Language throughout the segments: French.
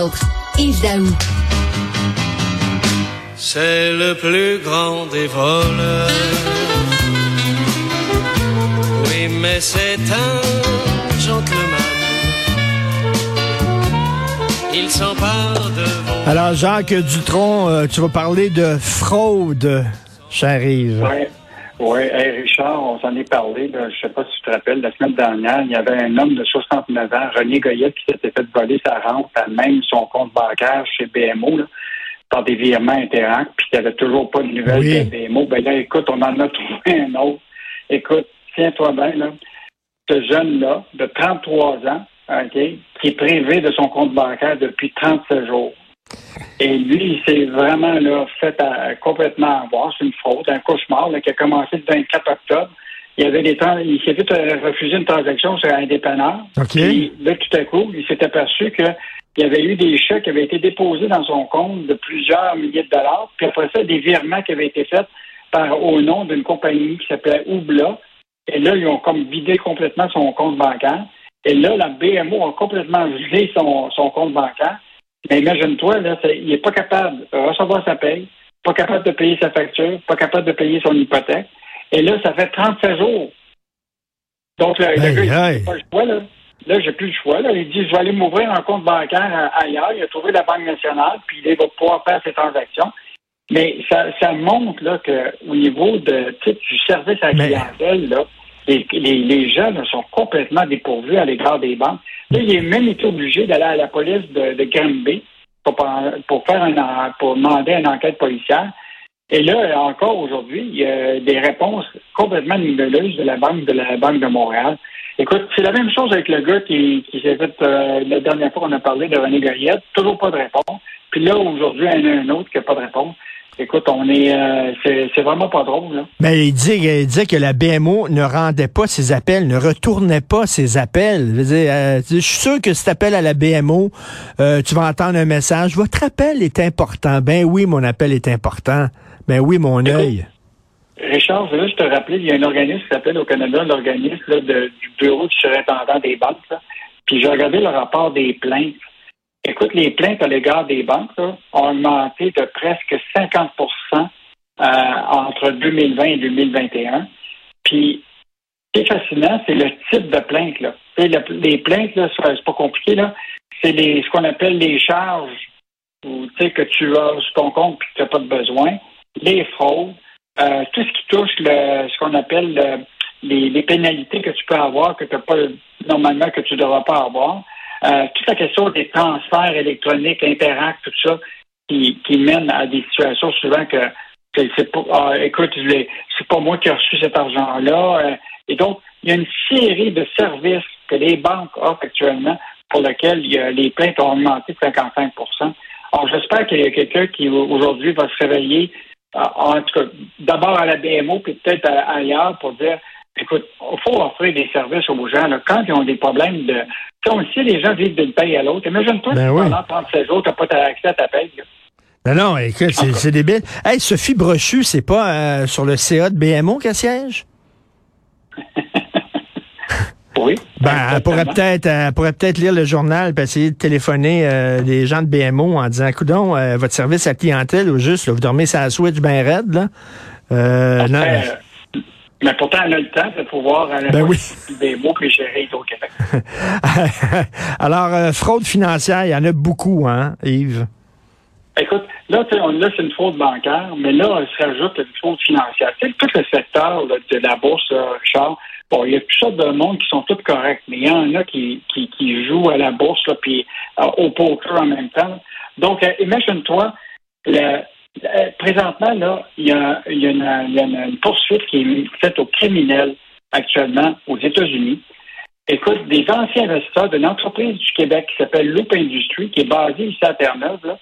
autres. Yves Daou. C'est le plus grand des voleurs. Oui, mais c'est un gentleman. Il s'empare de vos... Alors, Jacques Dutronc, euh, tu vas parler de fraude, cher Yves. Oui. Hey, Richard, on s'en est parlé. Là. Je sais pas si tu te rappelles, la semaine dernière, il y avait un homme de 69 ans, René Goyette, qui s'était fait voler sa rente même son compte bancaire chez BMO là, par des virements Interact, puis il n'y avait toujours pas de nouvelles Oui. de BMO. Ben là, écoute, on en a trouvé un autre. Écoute, tiens-toi bien, là. Ce jeune-là, de 33 ans, OK, qui est privé de son compte bancaire depuis 37 jours. Et lui, il s'est vraiment là, fait à- complètement avoir. C'est une fraude, un cauchemar là, qui a commencé le 24 octobre. Il avait des temps, il s'est fait euh, refuser une transaction sur un dépanneur. OK. Puis là, tout à coup, il s'est aperçu que il y avait eu des chèques qui avaient été déposés dans son compte de plusieurs milliers de dollars. Puis après ça, des virements qui avaient été faits par, au nom d'une compagnie qui s'appelait Oubla. Et là, ils ont comme vidé complètement son compte bancaire. Et là, la BMO a complètement gelé son, son compte bancaire. Mais imagine-toi, là, il n'est pas capable de recevoir sa paye, pas capable de payer sa facture, pas capable de payer son hypothèque. Et là, ça fait 37 jours. Donc, le, le Aïe, gars, il aïe. n'a pas le choix, là. Là, j'ai plus le choix. Là. Il dit, je vais aller m'ouvrir un compte bancaire euh, ailleurs. Il a trouvé la Banque nationale, puis il va pouvoir faire ses transactions. Mais ça, ça montre là, qu'au niveau de, tu sais, du service à la clientèle, là, les, jeunes sont complètement dépourvus à l'égard des banques. Là, il est même été obligé d'aller à la police de, de Granby pour, faire un, pour demander une enquête policière. Et là, encore aujourd'hui, il y a des réponses complètement nébuleuses de la Banque de la Banque de Montréal. Écoute, c'est la même chose avec le gars qui, qui s'est fait euh, la dernière fois qu'on a parlé de René Goyette, toujours pas de réponse. Puis là, aujourd'hui, il y en a un autre qui n'a pas de réponse. Écoute, on est euh, c'est vraiment pas drôle, là. Mais il dit, il disait que la BMO ne rendait pas ses appels, ne retournait pas ses appels. Je, veux dire, euh, je suis sûr que si tu appelles à la BMO, euh, tu vas entendre un message. Votre appel est important. Ben oui, mon appel est important. Ben oui, mon œil. Richard, je veux juste te rappeler, il y a un organisme qui s'appelle au Canada l'organisme là, du bureau du surintendant des banques. là. Puis j'ai regardé le rapport des plaintes. Écoute, les plaintes à l'égard des banques là, ont augmenté de presque 50% euh, entre 2020 et 2021. Puis, ce qui est fascinant, c'est le type de plainte. Là. Les plaintes, là, c'est pas compliqué. là. C'est les- ce qu'on appelle les charges ou, que tu as sur ton compte et que tu n'as pas de besoin, les fraudes, euh, tout ce qui touche le, ce qu'on appelle le- les, les pénalités que tu peux avoir, que tu pas normalement que tu ne devras pas avoir. Euh, toute la question des transferts électroniques, Interact, tout ça, qui, qui mène à des situations souvent que c'est c'est pas ah, écoute, c'est pas moi qui ai reçu cet argent-là. euh, et donc, il y a une série de services que les banques offrent actuellement pour lesquels les plaintes ont augmenté de 55% Alors, j'espère qu'il y a quelqu'un qui aujourd'hui va se réveiller, euh, en tout cas, d'abord à la BMO, puis peut-être ailleurs pour dire Écoute, il faut offrir des services aux gens. là, quand ils ont des problèmes de. Le sait, les gens vivent d'une paye à l'autre. Imagine-toi Ben si oui. pendant 37 jours, tu n'as pas accès à ta paye. là. Non, non, écoute, c'est débile. Hey, Sophie Brochu, c'est pas euh, sur le CA de BMO qu'elle siège? Oui. Ben, elle pourrait peut-être, elle pourrait peut-être lire le journal et essayer de téléphoner euh, des gens de BMO en disant, coudon, euh, votre service à clientèle ou juste, là, vous dormez sur la switch bien raide, là. Euh, non, Euh, mais pourtant, elle a le temps de pouvoir aller Ben voir oui. des mots puis gérer au Québec. Alors, euh, fraude financière, il y en a beaucoup, hein, Yves? Écoute, là, on- là, c'est une fraude bancaire, mais là, il se rajoute une fraude financière. Tu sais, tout le secteur là, de la bourse, là, Richard, bon, il y a toutes sortes de monde qui sont tous corrects, mais il y en a qui, qui, qui jouent à la bourse, là, puis euh, au poker en même temps. Donc, euh, imagine-toi, euh, présentement, là, il y a, une poursuite qui est faite aux criminels actuellement aux États-Unis. Écoute, des anciens investisseurs d'une entreprise du Québec qui s'appelle Loop Industries, qui est basée ici à Terre-Neuve, là,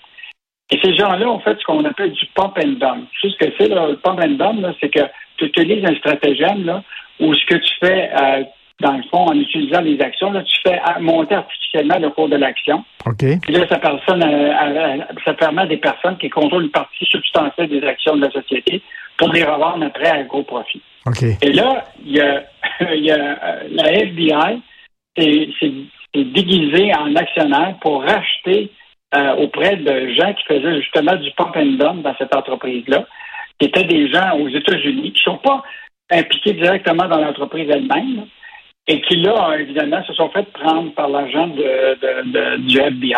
et ces gens-là ont fait ce qu'on appelle du pump and dump. Tu sais ce que c'est, là, le pump and dump, là, c'est que tu utilises un stratagème, là, où ce que tu fais, euh, dans le fond, en utilisant les actions, là, tu fais euh, monter artificiellement le cours de l'action. OK. Puis là, ça, personne, euh, euh, ça permet à des personnes qui contrôlent une partie substantielle des actions de la société pour les revendre après à gros profit. OK. Et là, il y a, il y a euh, la FBI, c'est déguisé en actionnaire pour racheter auprès de gens qui faisaient justement du pump and dump dans cette entreprise-là, qui étaient des gens aux États-Unis, qui ne sont pas impliqués directement dans l'entreprise elle-même, et qui, là, évidemment, se sont fait prendre par l'argent de, du FBI.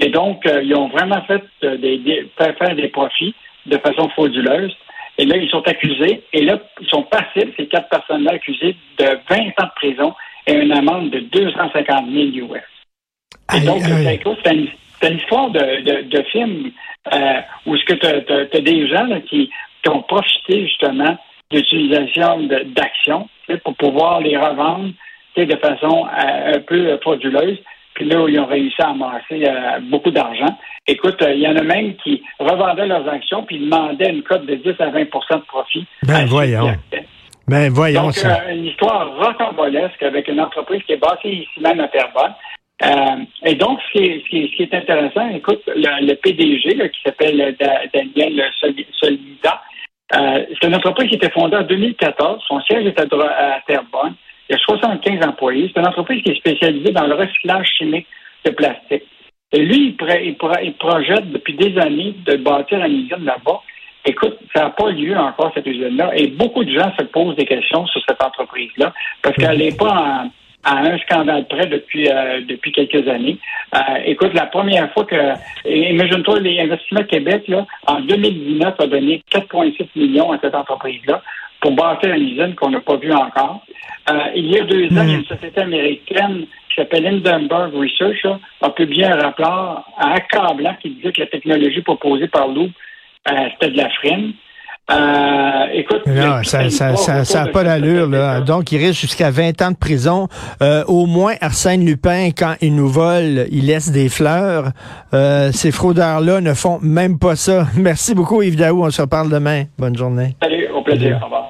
Et donc, euh, ils ont vraiment fait euh, des, faire des profits de façon frauduleuse. Et là, ils sont accusés. Et là, ils sont passifs, ces quatre personnes-là accusées, de 20 ans de prison et une amende de 250 000 US. Et donc, c'est une, histoire de, de, film euh, où ce que tu as, des gens qui, qui, ont profité justement d'utilisation d'actions pour pouvoir les revendre de façon euh, un peu frauduleuse. Puis là, ils ont réussi à amasser euh, beaucoup d'argent. Écoute, euh, il y en a même qui revendaient leurs actions puis demandaient une cote de 10 à 20% de profit. Ben voyons. Ben voyons Donc, une histoire rocambolesque avec une entreprise qui est basée ici même à Terrebonne. et donc, ce qui, est, intéressant, écoute, le, PDG qui s'appelle Daniel Solida, c'est une entreprise qui était fondée en 2014. Son siège est à Terrebonne. Il y a 75 employés. C'est une entreprise qui est spécialisée dans le recyclage chimique de plastique. Et lui, il, projette depuis des années de bâtir une usine là-bas. Écoute, ça n'a pas lieu encore, cette usine-là. Et beaucoup de gens se posent des questions sur cette entreprise-là parce qu'elle n'est pas à un scandale près depuis euh, depuis quelques années. Euh, écoute, la première fois que, imagine-toi, les investissements Québec, là, en 2019, a donné 4,6 millions à cette entreprise-là pour bâtir une usine qu'on n'a pas vue encore. Euh, il y a deux ans, une hmm. société américaine qui s'appelle Hindenburg Research a publié un rapport accablant qui disait que la technologie proposée par Loop, c'était de la frine. Euh, écoute, non, ça n'a ça, ça, pas d'allure. Là. Donc, il risque jusqu'à 20 ans de prison. Euh, au moins, Arsène Lupin, quand il nous vole, il laisse des fleurs. Euh, ces fraudeurs-là ne font même pas ça. Merci beaucoup, Yves Daou. On se reparle demain. Bonne journée. Salut, au plaisir. Au revoir.